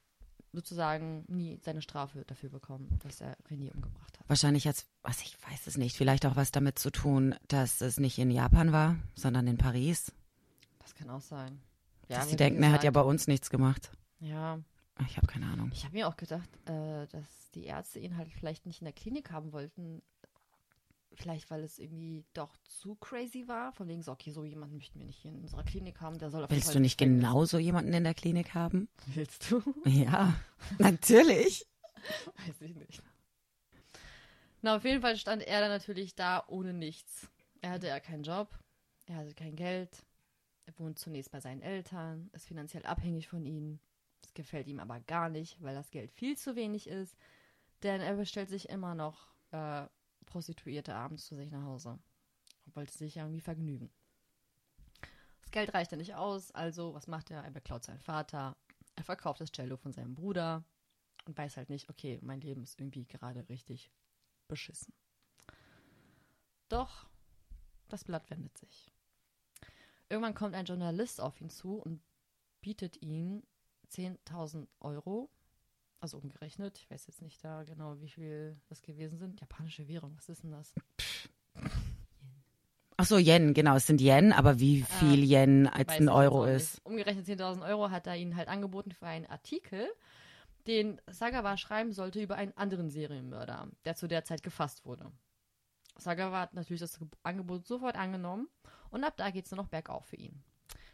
sozusagen nie seine Strafe dafür bekommen, dass er René umgebracht hat. Wahrscheinlich jetzt, was ich weiß es nicht, vielleicht auch was damit zu tun, dass es nicht in Japan war, sondern in Paris. Das kann auch sein. dass wie die denken, er hat ja bei uns nichts gemacht. Ja, Ich habe keine Ahnung. ich habe mir auch gedacht, äh, dass die Ärzte ihn halt vielleicht nicht in der Klinik haben wollten. Vielleicht, weil es irgendwie doch zu crazy war. Von wegen so, okay, so jemanden möchten wir nicht hier in unserer Klinik haben. Der soll auf jeden Willst du nicht genauso jemanden in der Klinik haben? Willst du? Ja, [laughs] natürlich. Weiß ich nicht. Na, auf jeden Fall stand er dann natürlich da ohne nichts. Er hatte ja keinen Job, er hatte kein Geld, er wohnt zunächst bei seinen Eltern, ist finanziell abhängig von ihnen. Das gefällt ihm aber gar nicht, weil das Geld viel zu wenig ist, denn er bestellt sich immer noch äh, Prostituierte abends zu sich nach Hause. Und wollte sich irgendwie vergnügen. Das Geld reicht ja nicht aus, also was macht er? Er beklaut seinen Vater, er verkauft das Cello von seinem Bruder, und weiß halt nicht, okay, mein Leben ist irgendwie gerade richtig beschissen. Doch das Blatt wendet sich. Irgendwann kommt ein Journalist auf ihn zu und bietet ihm 10.000 Euro, also umgerechnet, ich weiß jetzt nicht da genau, wie viel das gewesen sind. Japanische Währung, was ist denn das? Ach so, Yen, genau, es sind Yen, aber wie viel Yen als Ah, ein Euro ist. Umgerechnet 10.000 Euro hat er ihnen halt angeboten für einen Artikel, den Sagawa schreiben sollte über einen anderen Serienmörder, der zu der Zeit gefasst wurde. Sagawa hat natürlich das Ge- Angebot sofort angenommen und ab da geht es nur noch bergauf für ihn.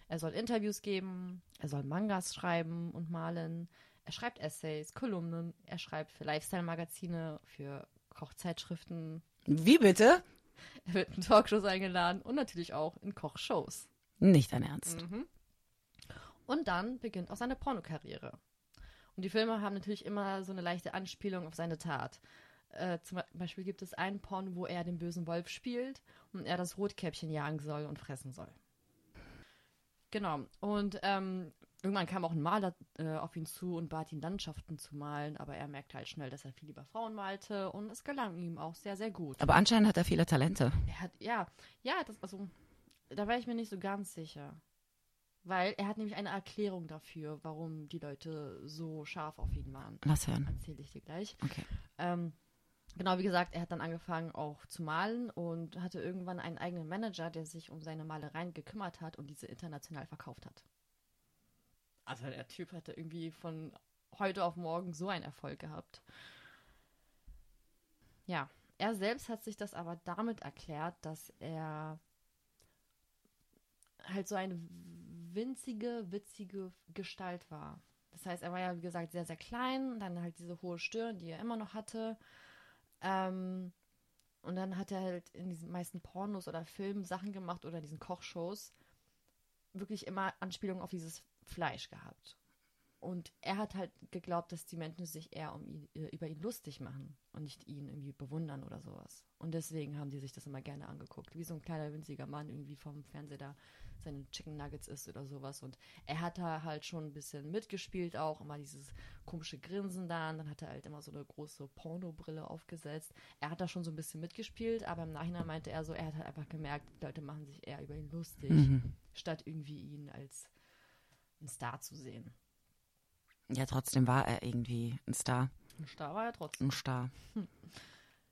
Er soll Interviews geben, er soll Mangas schreiben und malen, er schreibt Essays, Kolumnen, er schreibt für Lifestyle-Magazine, für Kochzeitschriften, Wie bitte? er wird in Talkshows eingeladen und natürlich auch in Kochshows. Nicht dein Ernst. Mhm. Und dann beginnt auch seine Pornokarriere. Und die Filme haben natürlich immer so eine leichte Anspielung auf seine Tat. Äh, zum Beispiel gibt es einen Porno, wo er den bösen Wolf spielt und er das Rotkäppchen jagen soll und fressen soll. Genau. Und ähm, irgendwann kam auch ein Maler äh, auf ihn zu und bat ihn, Landschaften zu malen, aber er merkte halt schnell, dass er viel lieber Frauen malte und es gelang ihm auch sehr, sehr gut. Aber anscheinend hat er viele Talente. Er hat, ja, ja, das, also, da war ich mir nicht so ganz sicher. Weil er hat nämlich eine Erklärung dafür, warum die Leute so scharf auf ihn waren. Lass hören. Erzähle ich dir gleich. Okay. Ähm, genau, wie gesagt, er hat dann angefangen auch zu malen und hatte irgendwann einen eigenen Manager, der sich um seine Malereien gekümmert hat und diese international verkauft hat. Also der Typ hatte irgendwie von heute auf morgen so einen Erfolg gehabt. Ja, er selbst hat sich das aber damit erklärt, dass er halt so eine winzige, witzige Gestalt war. Das heißt, er war ja, wie gesagt, sehr, sehr klein, dann halt diese hohe Stirn, die er immer noch hatte. Ähm, und dann hat er halt in diesen meisten Pornos oder Filmen Sachen gemacht oder diesen Kochshows wirklich immer Anspielungen auf dieses Fleisch gehabt. Und er hat halt geglaubt, dass die Menschen sich eher um ihn, äh, über ihn lustig machen und nicht ihn irgendwie bewundern oder sowas. Und deswegen haben die sich das immer gerne angeguckt. Wie so ein kleiner, winziger Mann irgendwie vom Fernseher da seine Chicken Nuggets isst oder sowas. Und er hat da halt schon ein bisschen mitgespielt auch, immer dieses komische Grinsen da. Und dann hat er halt immer so eine große Pornobrille aufgesetzt. Er hat da schon so ein bisschen mitgespielt, aber im Nachhinein meinte er so, er hat halt einfach gemerkt, die Leute machen sich eher über ihn lustig, Mhm. statt irgendwie ihn als ein Star zu sehen. Ja, trotzdem war er irgendwie ein Star. Ein Star war er trotzdem. Ein Star.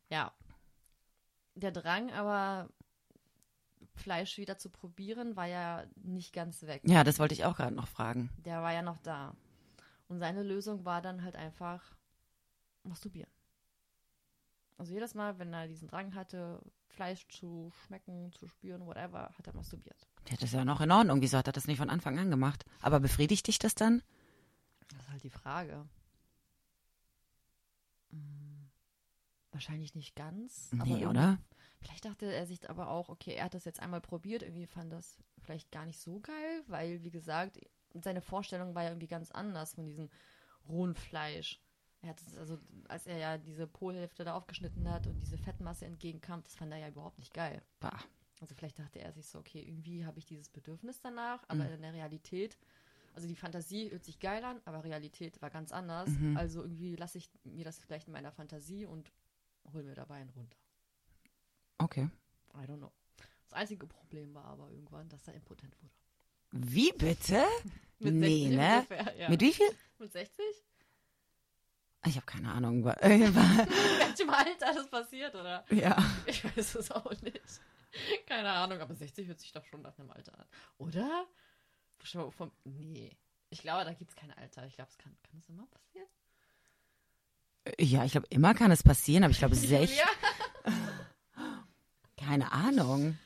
Ja. Der Drang aber, Fleisch wieder zu probieren, war ja nicht ganz weg. Ja, das wollte ich auch gerade noch fragen. Der war ja noch da. Und seine Lösung war dann halt einfach masturbieren. Also jedes Mal, wenn er diesen Drang hatte, Fleisch zu schmecken, zu spüren, whatever, hat er masturbiert. Ja, das ist ja noch in Ordnung. Wieso hat er das nicht von Anfang an gemacht? Aber befriedigt dich das dann? Das ist halt die Frage. Hm. Wahrscheinlich nicht ganz. Nee, oder? Vielleicht dachte er sich aber auch, okay, er hat das jetzt einmal probiert, irgendwie fand das vielleicht gar nicht so geil, weil, wie gesagt, seine Vorstellung war ja irgendwie ganz anders von diesem rohen Fleisch. Er hat es, also, als er ja diese Polhälfte da aufgeschnitten hat und diese Fettmasse entgegenkam, das fand er ja überhaupt nicht geil. Bah. Also vielleicht dachte er sich so, okay, irgendwie habe ich dieses Bedürfnis danach, aber in der Realität, also die Fantasie hört sich geil an, aber Realität war ganz anders. Also irgendwie lasse ich mir das vielleicht in meiner Fantasie und hol mir dabei einen runter. Okay. I don't know. Das einzige Problem war aber irgendwann, dass er impotent wurde. Wie bitte? [laughs] Mit nee, 60 ne? ungefähr, ja. Mit wie viel? Mit 60? Ich habe keine Ahnung. [laughs] äh, [laughs] In welchem Alter das passiert, oder? ja. Ich weiß es auch nicht. [laughs] Keine Ahnung, aber 60 hört sich doch schon nach einem Alter an. Oder? Schau Vom, nee. Ich glaube, da gibt es kein Alter. Ich glaube, es kann, kann es immer passieren. Ja, ich glaube, immer kann es passieren, aber ich glaube, [laughs] sech, Ja. [laughs] keine Ahnung.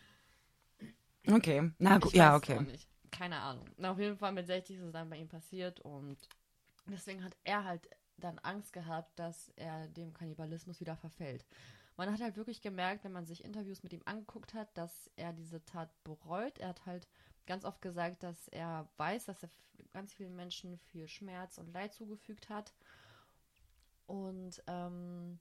Okay, na gut, ja, okay. Keine Ahnung. Na, auf jeden Fall mit 60 ist es dann bei ihm passiert und deswegen hat er halt dann Angst gehabt, dass er dem Kannibalismus wieder verfällt. Man hat halt wirklich gemerkt, wenn man sich Interviews mit ihm angeguckt hat, dass er diese Tat bereut. Er hat halt ganz oft gesagt, dass er weiß, dass er ganz vielen Menschen viel Schmerz und Leid zugefügt hat. Und ähm,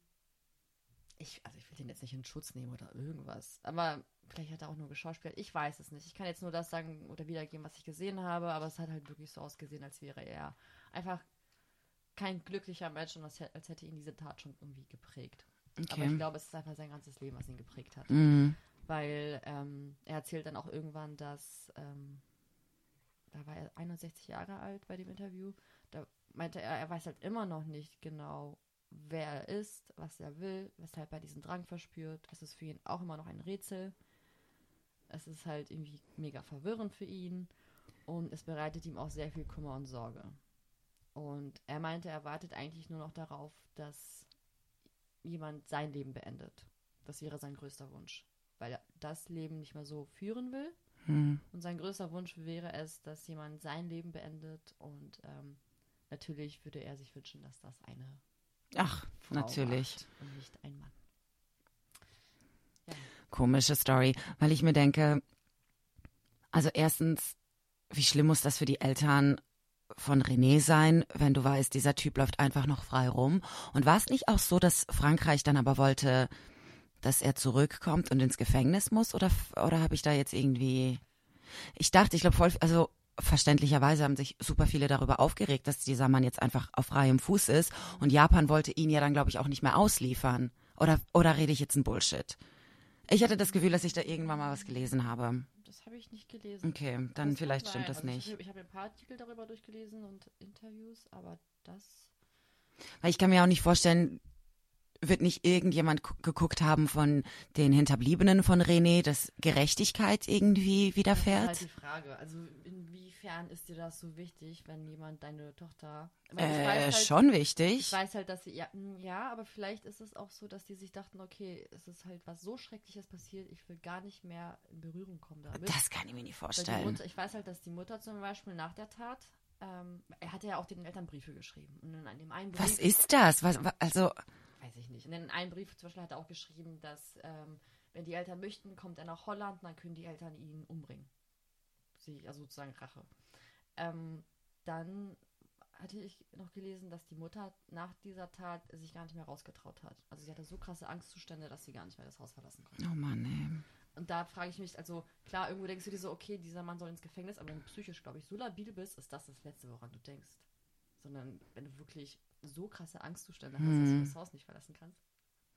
ich, also ich will den jetzt nicht in Schutz nehmen oder irgendwas. Aber vielleicht hat er auch nur geschauspielt. Ich weiß es nicht. Ich kann jetzt nur das sagen oder wiedergeben, was ich gesehen habe, aber es hat halt wirklich so ausgesehen, als wäre er einfach kein glücklicher Mensch und als, als hätte ihn diese Tat schon irgendwie geprägt. Aber ich okay. glaube, es ist einfach sein ganzes Leben, was ihn geprägt hat. Mhm. Weil ähm, er erzählt dann auch irgendwann, dass ähm, da war er 61 Jahre alt bei dem Interview. Da meinte er, er weiß halt immer noch nicht genau, wer er ist, was er will, weshalb er diesen Drang verspürt. Es ist für ihn auch immer noch ein Rätsel. Es ist halt irgendwie mega verwirrend für ihn und es bereitet ihm auch sehr viel Kummer und Sorge. Und er meinte, er wartet eigentlich nur noch darauf, dass jemand sein Leben beendet. Das wäre sein größter Wunsch, weil er das Leben nicht mehr so führen will. Hm. Und sein größter Wunsch wäre es, dass jemand sein Leben beendet. Und ähm, natürlich würde er sich wünschen, dass das eine Ach, Frau natürlich. und nicht ein Mann. Ja. Komische Story, weil ich mir denke, also erstens, wie schlimm muss das für die Eltern von René sein, wenn du weißt, dieser Typ läuft einfach noch frei rum. Und war es nicht auch so, dass Frankreich dann aber wollte, dass er zurückkommt und ins Gefängnis muss? Oder, oder habe ich da jetzt irgendwie. Ich dachte, ich glaube voll, also verständlicherweise haben sich super viele darüber aufgeregt, dass dieser Mann jetzt einfach auf freiem Fuß ist. Und Japan wollte ihn ja dann, glaube ich, auch nicht mehr ausliefern. Oder, oder rede ich jetzt ein Bullshit? Ich hatte das Gefühl, dass ich da irgendwann mal was gelesen habe. Das habe ich nicht gelesen. Okay, dann es vielleicht stimmt das Also nicht. Ich, habe- ich habe ein paar Artikel darüber durchgelesen und Interviews, aber das. Weil ich kann mir auch nicht vorstellen, wird nicht irgendjemand gu- geguckt haben von den Hinterbliebenen von René, dass Gerechtigkeit irgendwie Das ist widerfährt? halt die Frage. Also inwiefern ist dir das so wichtig, wenn jemand deine Tochter. Ich ich äh, weiß halt, schon Ich wichtig. weiß halt, dass sie, ja, mm, ja, aber vielleicht ist es auch so, dass die sich dachten, okay, es ist halt was so Schreckliches passiert, ich will gar nicht mehr in Berührung kommen damit. Das kann ich mir nicht vorstellen. Mutter, ich weiß halt, dass die Mutter zum Beispiel nach der Tat, ähm, er hatte ja auch den Eltern Briefe geschrieben. Und in dem einen Brief, Was ist das? Was, wa- also, weiß ich nicht. Und in einem Brief zum Beispiel hat er auch geschrieben, dass ähm, wenn die Eltern möchten, kommt er nach Holland, dann können die Eltern ihn umbringen. Sie, also sozusagen Rache. Ähm, dann hatte ich noch gelesen, dass die Mutter nach dieser Tat sich gar nicht mehr rausgetraut hat. Also sie hatte so krasse Angstzustände, dass sie gar nicht mehr das Haus verlassen konnte. oh Mann, ey. Und da frage ich mich, also klar, irgendwo denkst du dir so, okay, dieser Mann soll ins Gefängnis, aber wenn du psychisch, glaube ich, so labil bist, ist das das Letzte, woran du denkst. Sondern wenn du wirklich so krasse Angstzustände hast, dass du das Haus nicht verlassen kannst,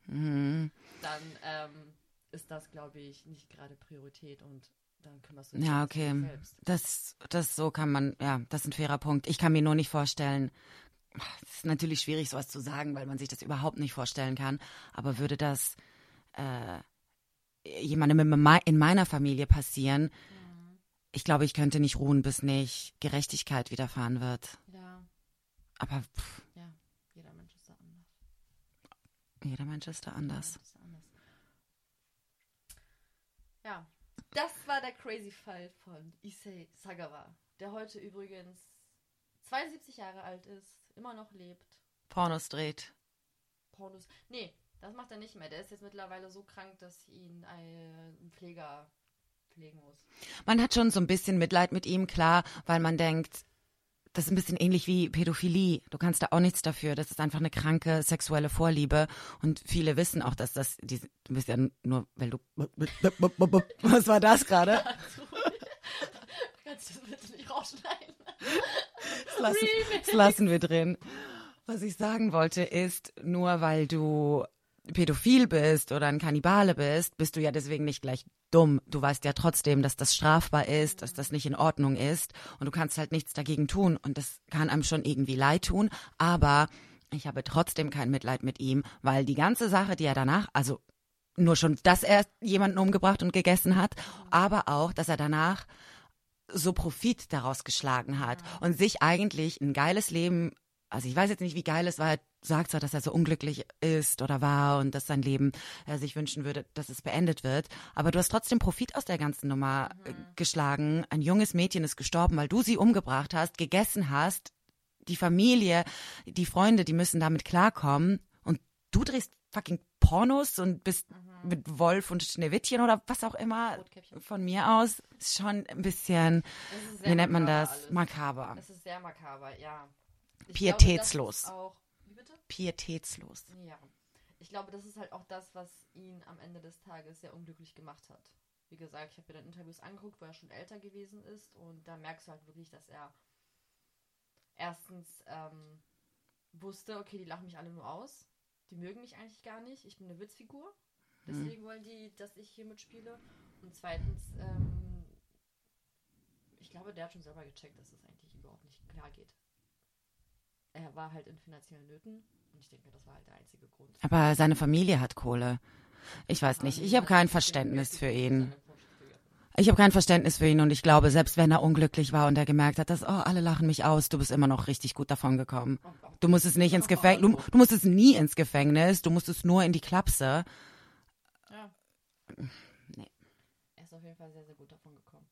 Hm. dann ähm, ist das, glaube ich, nicht gerade Priorität und dann kümmerst du dich Ja, okay. selbst. Das, das so kann man, ja, das ist ein fairer Punkt. Ich kann mir nur nicht vorstellen, es ist natürlich schwierig, sowas zu sagen, weil man sich das überhaupt nicht vorstellen kann. Aber würde das äh, jemandem in mei- in meiner Familie passieren, ich glaube, ich könnte nicht ruhen, bis nicht Gerechtigkeit widerfahren wird. Ja, Aber pff, ja, jeder Mensch ist da anders. Jeder Mensch ist da anders. Ja, das war der crazy Fall von Issei Sagawa, der heute übrigens 72 Jahre alt ist, immer noch lebt, Pornos dreht. Pornos. Nee, Das macht er nicht mehr. Der ist jetzt mittlerweile so krank, dass ihn ein Pfleger pflegen muss. Man hat schon so ein bisschen Mitleid mit ihm, klar, weil man denkt, das ist ein bisschen ähnlich wie Pädophilie. Du kannst da auch nichts dafür. Das ist einfach eine kranke sexuelle Vorliebe. Und viele wissen auch, dass das, die, du bist ja nur, weil du, was war das gerade? Kannst du das bitte nicht rausschneiden? Das lassen, das lassen wir drin. Was ich sagen wollte ist, nur weil du pädophil bist oder ein Kannibale bist, bist du ja deswegen nicht gleich dumm. Du weißt ja trotzdem, dass das strafbar ist, dass das nicht in Ordnung ist und du kannst halt nichts dagegen tun und das kann einem schon irgendwie leid tun, aber ich habe trotzdem kein Mitleid mit ihm, weil die ganze Sache, die er danach, also nur schon, dass er jemanden umgebracht und gegessen hat, aber auch, dass er danach so Profit daraus geschlagen hat und sich eigentlich ein geiles Leben also ich weiß jetzt nicht, wie geil es war. Sagt zwar, dass er so unglücklich ist oder war und dass sein Leben er sich wünschen würde, dass es beendet wird. Aber du hast trotzdem Profit aus der ganzen Nummer äh, mhm. geschlagen. Ein junges Mädchen ist gestorben, weil du sie umgebracht hast, gegessen hast. Die Familie, die Freunde, die müssen damit klarkommen. Und du drehst fucking Pornos und bist mhm. mit Wolf und Schneewittchen oder was auch immer von mir aus. Ist schon ein bisschen, wie nennt man das? Alles. Makaber. Es ist sehr makaber, ja. Ich Pietätslos. Glaube? Pietätslos. Ja. Ich glaube, das ist halt auch das, was ihn am Ende des Tages sehr unglücklich gemacht hat. Wie gesagt, ich habe mir dann Interviews angeguckt, wo er schon älter gewesen ist und da merkst du halt wirklich, dass er erstens ähm, wusste, okay, die lachen mich alle nur aus. Die mögen mich eigentlich gar nicht. Ich bin eine Witzfigur. Deswegen mhm. wollen die, dass ich hier mitspiele. Und zweitens, ähm, ich glaube, der hat schon selber gecheckt, dass es das eigentlich überhaupt nicht klar geht er war halt in finanziellen Nöten und ich denke, das war halt der einzige Grund. Aber seine Familie hat Kohle. Ich weiß nicht, ich habe kein Verständnis für ihn. Ich habe kein Verständnis für ihn und ich glaube, selbst wenn er unglücklich war und er gemerkt hat, dass, oh, alle lachen mich aus, du bist immer noch richtig gut davon gekommen. Du musst es nicht ins Gefängnis, du, du musst es nie ins Gefängnis, du musst es nur in die Klapse. Ja. Nee. Er ist auf jeden Fall sehr, sehr gut davon gekommen.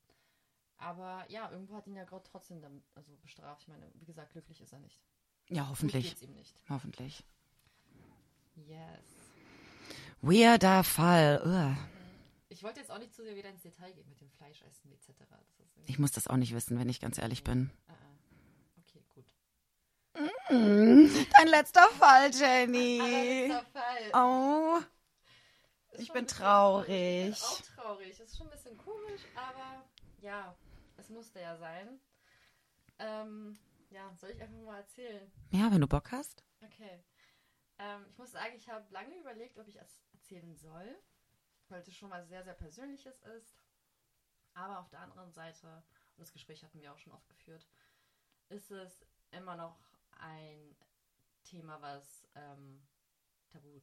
Aber ja, irgendwo hat ihn ja Gott trotzdem damit, also bestraft. Ich meine, wie gesagt, glücklich ist er nicht. Ja, hoffentlich. Hoffentlich. Yes. Weirder Fall. Ugh. Ich wollte jetzt auch nicht zu sehr wieder ins Detail gehen mit dem Fleischessen etc. ich muss das auch nicht wissen, wenn ich ganz ehrlich bin. Uh -uh. Okay, gut. Mm, dein letzter Fall, Jenny. Ein letzter Fall. Oh. Ich bin traurig. Ich bin auch traurig. Das ist schon ein bisschen komisch, aber ja, es musste ja sein. Ähm, ja, soll ich einfach mal erzählen? Ja, wenn du Bock hast. Okay. Ähm, ich muss sagen, ich habe lange überlegt, ob ich es erzählen soll, weil es schon mal sehr, sehr Persönliches ist. Aber auf der anderen Seite, und das Gespräch hatten wir auch schon oft geführt, ist es immer noch ein Thema, was ähm, tabu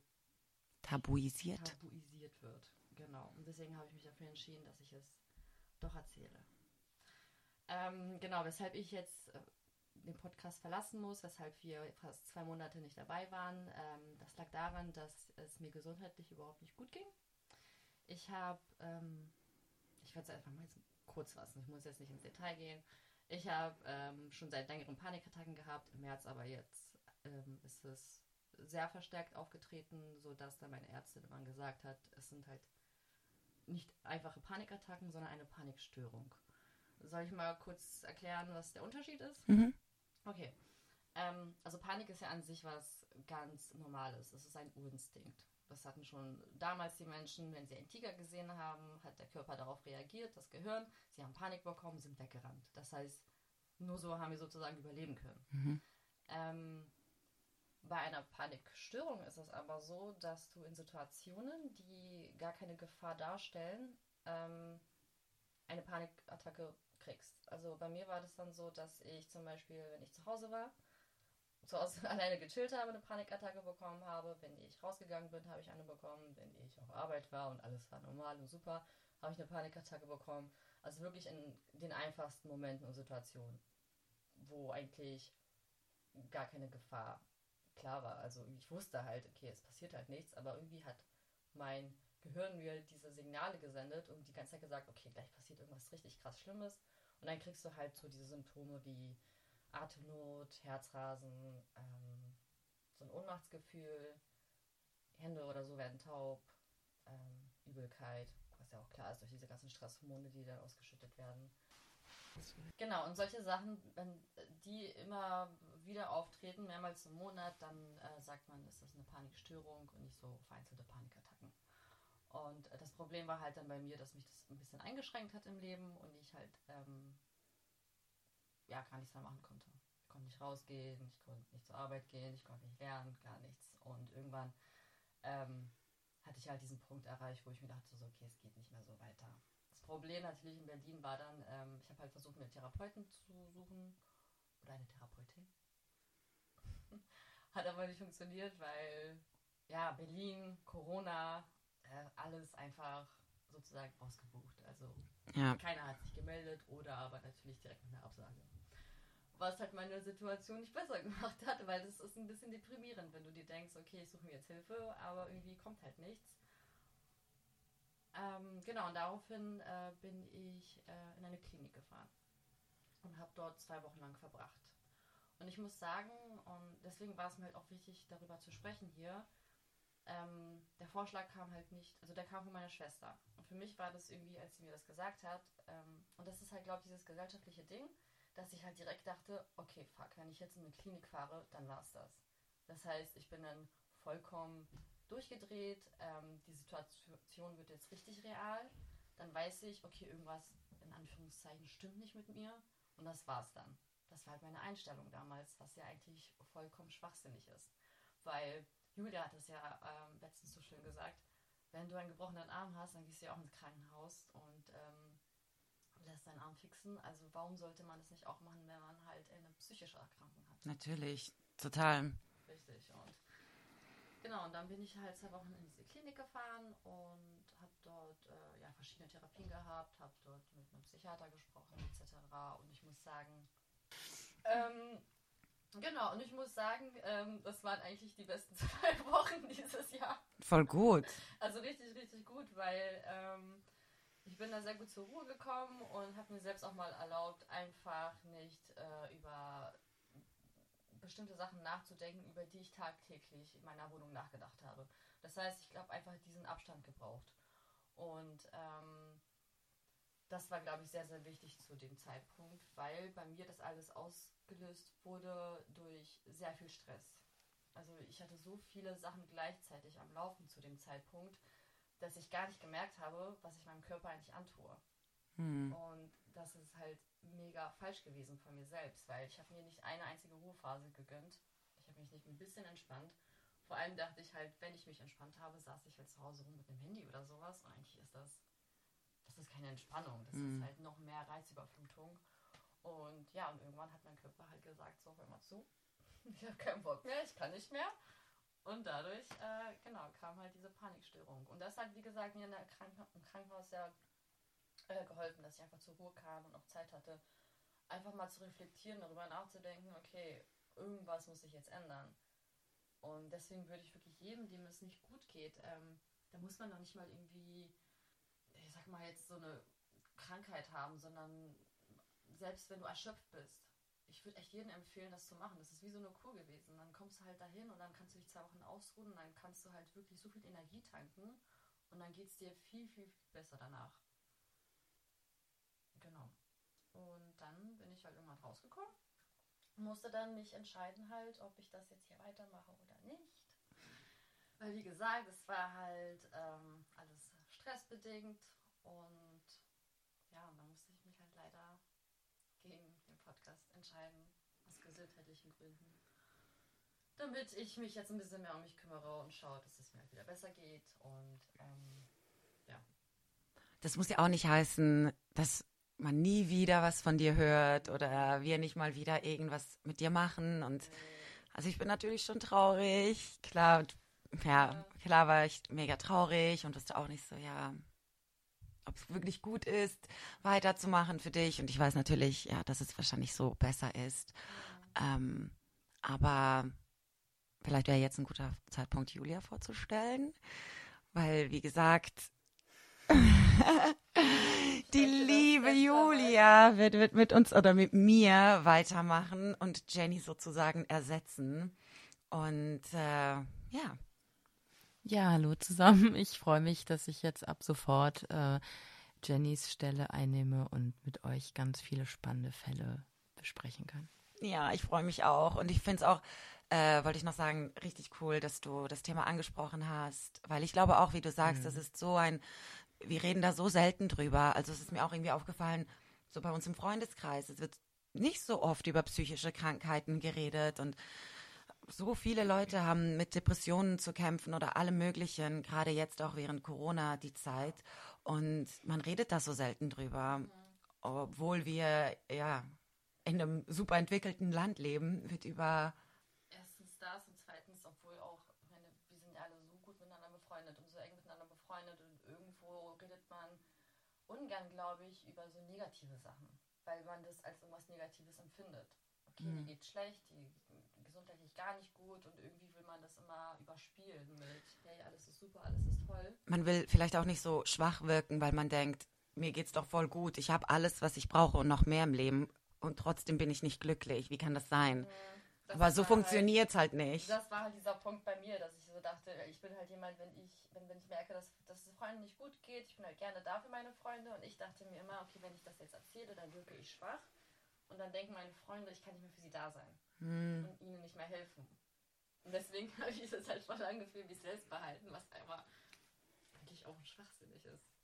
tabuisiert. tabuisiert wird. Genau. Und deswegen habe ich mich dafür entschieden, dass ich es doch erzähle. Ähm, genau, weshalb ich jetzt äh, den Podcast verlassen muss, weshalb wir fast zwei Monate nicht dabei waren. Ähm, das lag daran, dass es mir gesundheitlich überhaupt nicht gut ging. Ich habe, ähm, ich werde es einfach mal kurz fassen, ich muss jetzt nicht ins Detail gehen. Ich habe ähm, schon seit längerem Panikattacken gehabt, im März aber jetzt ähm, ist es sehr verstärkt aufgetreten, sodass dann meine Ärztin immer gesagt hat, es sind halt nicht einfache Panikattacken, sondern eine Panikstörung. Soll ich mal kurz erklären, was der Unterschied ist? Mhm. Okay. Ähm, also Panik ist ja an sich was ganz Normales. Es ist ein Urinstinkt. Das hatten schon damals die Menschen, wenn sie einen Tiger gesehen haben, hat der Körper darauf reagiert, das Gehirn. Sie haben Panik bekommen, sind weggerannt. Das heißt, nur so haben wir sozusagen überleben können. Mhm. Ähm, bei einer Panikstörung ist es aber so, dass du in Situationen, die gar keine Gefahr darstellen, ähm, eine Panikattacke kriegst. Also bei mir war das dann so, dass ich zum Beispiel, wenn ich zu Hause war, zu Hause [laughs] alleine gechillt habe, eine Panikattacke bekommen habe. Wenn ich rausgegangen bin, habe ich eine bekommen. Wenn ich auf Arbeit war und alles war normal und super, habe ich eine Panikattacke bekommen. Also wirklich in den einfachsten Momenten und Situationen, wo eigentlich gar keine Gefahr klar war. Also ich wusste halt, okay, es passiert halt nichts, aber irgendwie hat mein Gehirn mir diese Signale gesendet und die ganze Zeit gesagt, okay, gleich passiert irgendwas richtig krass Schlimmes. Und dann kriegst du halt so diese Symptome wie Atemnot, Herzrasen, ähm, so ein Ohnmachtsgefühl, Hände oder so werden taub, ähm, Übelkeit, was ja auch klar ist durch diese ganzen Stresshormone, die dann ausgeschüttet werden. Genau, und solche Sachen, wenn die immer wieder auftreten, mehrmals im Monat, dann äh, sagt man, ist das eine Panikstörung und nicht so vereinzelte Panikattacken. Und äh, das Problem war halt dann bei mir, dass mich das ein bisschen eingeschränkt hat im Leben und ich halt ähm, ja gar nichts mehr machen konnte. Ich konnte nicht rausgehen, ich konnte nicht zur Arbeit gehen, ich konnte nicht lernen, gar nichts. Und irgendwann ähm, hatte ich halt diesen Punkt erreicht, wo ich mir dachte, so, okay, es geht nicht mehr so weiter. Das Problem natürlich in Berlin war dann, ähm, ich habe halt versucht, mir Therapeuten zu suchen oder eine Therapeutin. [laughs] Hat aber nicht funktioniert, weil ja, Berlin, Corona, alles einfach sozusagen ausgebucht. Also ja. keiner hat sich gemeldet oder aber natürlich direkt mit einer Absage. Was halt meine Situation nicht besser [laughs] gemacht hat, weil das ist ein bisschen deprimierend, wenn du dir denkst, okay, ich suche mir jetzt Hilfe, aber irgendwie kommt halt nichts. Ähm, genau, und daraufhin äh, bin ich äh, in eine Klinik gefahren und habe dort zwei Wochen lang verbracht. Und ich muss sagen, und deswegen war es mir halt auch wichtig, darüber zu sprechen hier, ähm, der Vorschlag kam halt nicht, also der kam von meiner Schwester. Und für mich war das irgendwie, als sie mir das gesagt hat, ähm, und das ist halt, glaube ich, dieses gesellschaftliche Ding, dass ich halt direkt dachte, okay, fuck, wenn ich jetzt in eine Klinik fahre, dann war es das. Das heißt, ich bin dann vollkommen durchgedreht, ähm, die Situation wird jetzt richtig real, dann weiß ich, okay, irgendwas in Anführungszeichen stimmt nicht mit mir und das war's dann. Das war halt meine Einstellung damals, was ja eigentlich vollkommen schwachsinnig ist. Weil Julia hat es ja ähm, letztens so schön gesagt, wenn du einen gebrochenen Arm hast, dann gehst du ja auch ins Krankenhaus und ähm, lässt deinen Arm fixen. Also warum sollte man das nicht auch machen, wenn man halt eine psychische Erkrankung hat? Natürlich, total. Richtig. Und Genau, und dann bin ich halt zwei Wochen in diese Klinik gefahren und habe dort äh, ja, verschiedene Therapien gehabt, habe dort mit einem Psychiater gesprochen etc. Und ich muss sagen, ähm, genau, und ich muss sagen, ähm, das waren eigentlich die besten [laughs] zwei Wochen dieses Jahr. Voll gut. Also richtig, richtig gut, weil ähm, ich bin da sehr gut zur Ruhe gekommen und habe mir selbst auch mal erlaubt, einfach nicht äh, über bestimmte Sachen nachzudenken, über die ich tagtäglich in meiner Wohnung nachgedacht habe. Das heißt, ich habe einfach diesen Abstand gebraucht. Und ähm, das war, glaube ich, sehr, sehr wichtig zu dem Zeitpunkt, weil bei mir das alles ausgelöst wurde durch sehr viel Stress. Also ich hatte so viele Sachen gleichzeitig am Laufen zu dem Zeitpunkt, dass ich gar nicht gemerkt habe, was ich meinem Körper eigentlich antue. Hm. Und das ist halt mega falsch gewesen von mir selbst, weil ich habe mir nicht eine einzige Ruhephase gegönnt. Ich habe mich nicht ein bisschen entspannt. Vor allem dachte ich halt, wenn ich mich entspannt habe, saß ich halt zu Hause rum mit dem Handy oder sowas. Und eigentlich ist das, das ist keine Entspannung. Das mhm. ist halt noch mehr Reizüberflutung. Und ja, und irgendwann hat mein Körper halt gesagt, so, hör mal zu. [laughs] Ich habe keinen Bock mehr, ich kann nicht mehr. Und dadurch, äh, genau, kam halt diese Panikstörung. Und das hat, wie gesagt, mir in der Kranken im Krankenhaus ja äh, geholfen, dass ich einfach zur Ruhe kam und auch Zeit hatte, einfach mal zu reflektieren, darüber nachzudenken, okay, irgendwas muss sich jetzt ändern. Und deswegen würde ich wirklich jedem, dem es nicht gut geht, ähm, da muss man doch nicht mal irgendwie, ich sag mal jetzt so eine Krankheit haben, sondern selbst wenn du erschöpft bist, ich würde echt jedem empfehlen, das zu machen. Das ist wie so eine Kur gewesen. Dann kommst du halt dahin und dann kannst du dich zwei Wochen ausruhen und dann kannst du halt wirklich so viel Energie tanken und dann geht es dir viel, viel, viel besser danach. Genau. Und dann bin ich halt irgendwann rausgekommen. Musste dann mich entscheiden halt, ob ich das jetzt hier weitermache oder nicht. Weil wie gesagt, es war halt ähm, alles stressbedingt und ja, und dann musste ich mich halt leider gegen den Podcast entscheiden, aus gesundheitlichen Gründen. Damit ich mich jetzt ein bisschen mehr um mich kümmere und schaue, dass es mir halt wieder besser geht. Und ähm, ja. Das muss ja auch nicht heißen, dass man nie wieder was von dir hört oder wir nicht mal wieder irgendwas mit dir machen. Und also ich bin natürlich schon traurig. Klar, ja, klar war ich mega traurig und wusste auch nicht so, ja, ob es wirklich gut ist, weiterzumachen für dich. Und ich weiß natürlich, ja, dass es wahrscheinlich so besser ist. Ähm, aber vielleicht wäre jetzt ein guter Zeitpunkt, Julia vorzustellen. Weil, wie gesagt, [laughs] die liebe Julia wird, wird mit uns oder mit mir weitermachen und Jenny sozusagen ersetzen. Und äh, ja, Ja, hallo zusammen. Ich freue mich, dass ich jetzt ab sofort äh, Jennys Stelle einnehme und mit euch ganz viele spannende Fälle besprechen kann. Ja, ich freue mich auch. Und ich finde es auch, äh, wollte ich noch sagen, richtig cool, dass du das Thema angesprochen hast. Weil ich glaube auch, wie du sagst, mhm. das ist so ein, wir reden da so selten drüber. Also es ist mir auch irgendwie aufgefallen, so bei uns im Freundeskreis, es wird nicht so oft über psychische Krankheiten geredet und so viele Leute haben mit Depressionen zu kämpfen oder alle möglichen, gerade jetzt auch während Corona die Zeit. Und man redet da so selten drüber. Obwohl wir ja in einem super entwickelten Land leben, wird über. Erstens das und zweitens, obwohl auch, meine, wir sind ja alle so gut miteinander befreundet und so eng miteinander befreundet und irgendwo redet man ungern, glaube ich, über so negative Sachen, weil man das als irgendwas Negatives empfindet okay, mhm. mir geht's schlecht, die gesundheitlich gar nicht gut und irgendwie will man das immer überspielen mit, hey, alles ist super, alles ist toll. Man will vielleicht auch nicht so schwach wirken, weil man denkt, mir geht's doch voll gut, ich habe alles, was ich brauche und noch mehr im Leben und trotzdem bin ich nicht glücklich. Wie kann das sein? Mhm. Das Aber so funktioniert es halt, halt, nicht. Das war halt dieser Punkt bei mir, dass ich so dachte, ich bin halt jemand, wenn ich, wenn, wenn ich merke, dass, dass es Freunden nicht gut geht, ich bin halt gerne da für meine Freunde und ich dachte mir immer, okay, wenn ich das jetzt erzähle, dann wirke ich schwach. Und dann denken meine Freunde, ich kann nicht mehr für sie da sein hm. und ihnen nicht mehr helfen. Und deswegen [laughs] habe ich das halt voll angefühlt wie Selbstbehalten, was einfach eigentlich auch schwachsinnig ist.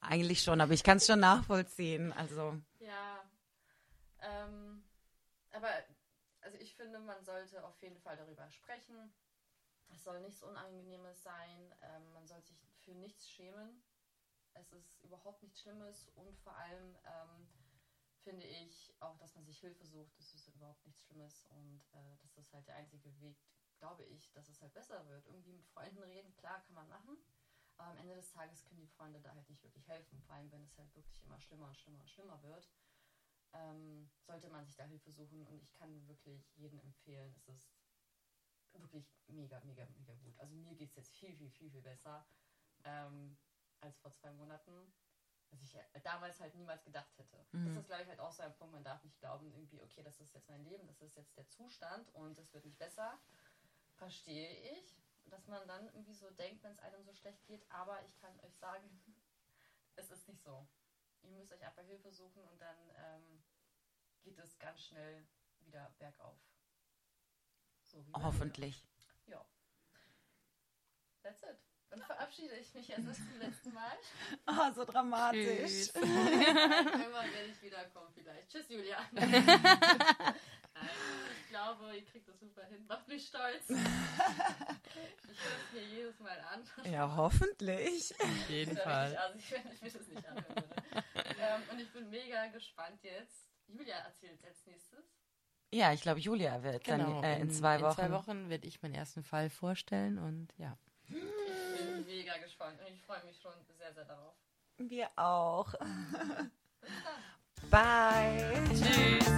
Eigentlich schon, aber ich kann es schon nachvollziehen. Also. Ja. Ähm, aber also ich finde, man sollte auf jeden Fall darüber sprechen. Es soll nichts Unangenehmes sein. Ähm, man soll sich für nichts schämen. Es ist überhaupt nichts Schlimmes und vor allem ähm, finde ich auch, dass man sich Hilfe sucht, das ist überhaupt nichts Schlimmes und äh, das ist halt der einzige Weg, glaube ich, dass es halt besser wird. Irgendwie mit Freunden reden, klar, kann man machen, aber am Ende des Tages können die Freunde da halt nicht wirklich helfen, vor allem wenn es halt wirklich immer schlimmer und schlimmer und schlimmer wird. Ähm, sollte man sich da Hilfe suchen und ich kann wirklich jedem empfehlen, es ist wirklich mega, mega, mega gut. Also mir geht es jetzt viel, viel, viel, viel besser ähm, als vor zwei Monaten was ich damals halt niemals gedacht hätte. Mhm. Das ist, glaube ich, halt auch so ein Punkt, man darf nicht glauben, irgendwie, okay, das ist jetzt mein Leben, das ist jetzt der Zustand und es wird nicht besser. Verstehe ich, dass man dann irgendwie so denkt, wenn es einem so schlecht geht, aber ich kann euch sagen, [laughs] es ist nicht so. Ihr müsst euch einfach Hilfe suchen und dann ähm, geht es ganz schnell wieder bergauf. So Hoffentlich. Ja. That's it. Dann verabschiede ich mich jetzt zum letzten Mal. [laughs] Ah, oh, so dramatisch. [laughs] Irgendwann werde ich wiederkommen vielleicht. Tschüss, Julia. Nein, [laughs] ich glaube, ihr kriegt das super hin. Macht mich stolz. Ich höre es mir jedes Mal an. Ja, hoffentlich. Auf jeden Fall. Also ich, wenn ich mir das nicht anhören würde. Ähm, und ich bin mega gespannt jetzt. Julia erzählt als nächstes. Ja, ich glaube, Julia wird genau, dann äh, in, in, zwei Wochen. In zwei Wochen werde ich meinen ersten Fall vorstellen und ja mega gespannt und ich freue mich schon sehr, sehr darauf. Wir auch. Bye. Tschüss.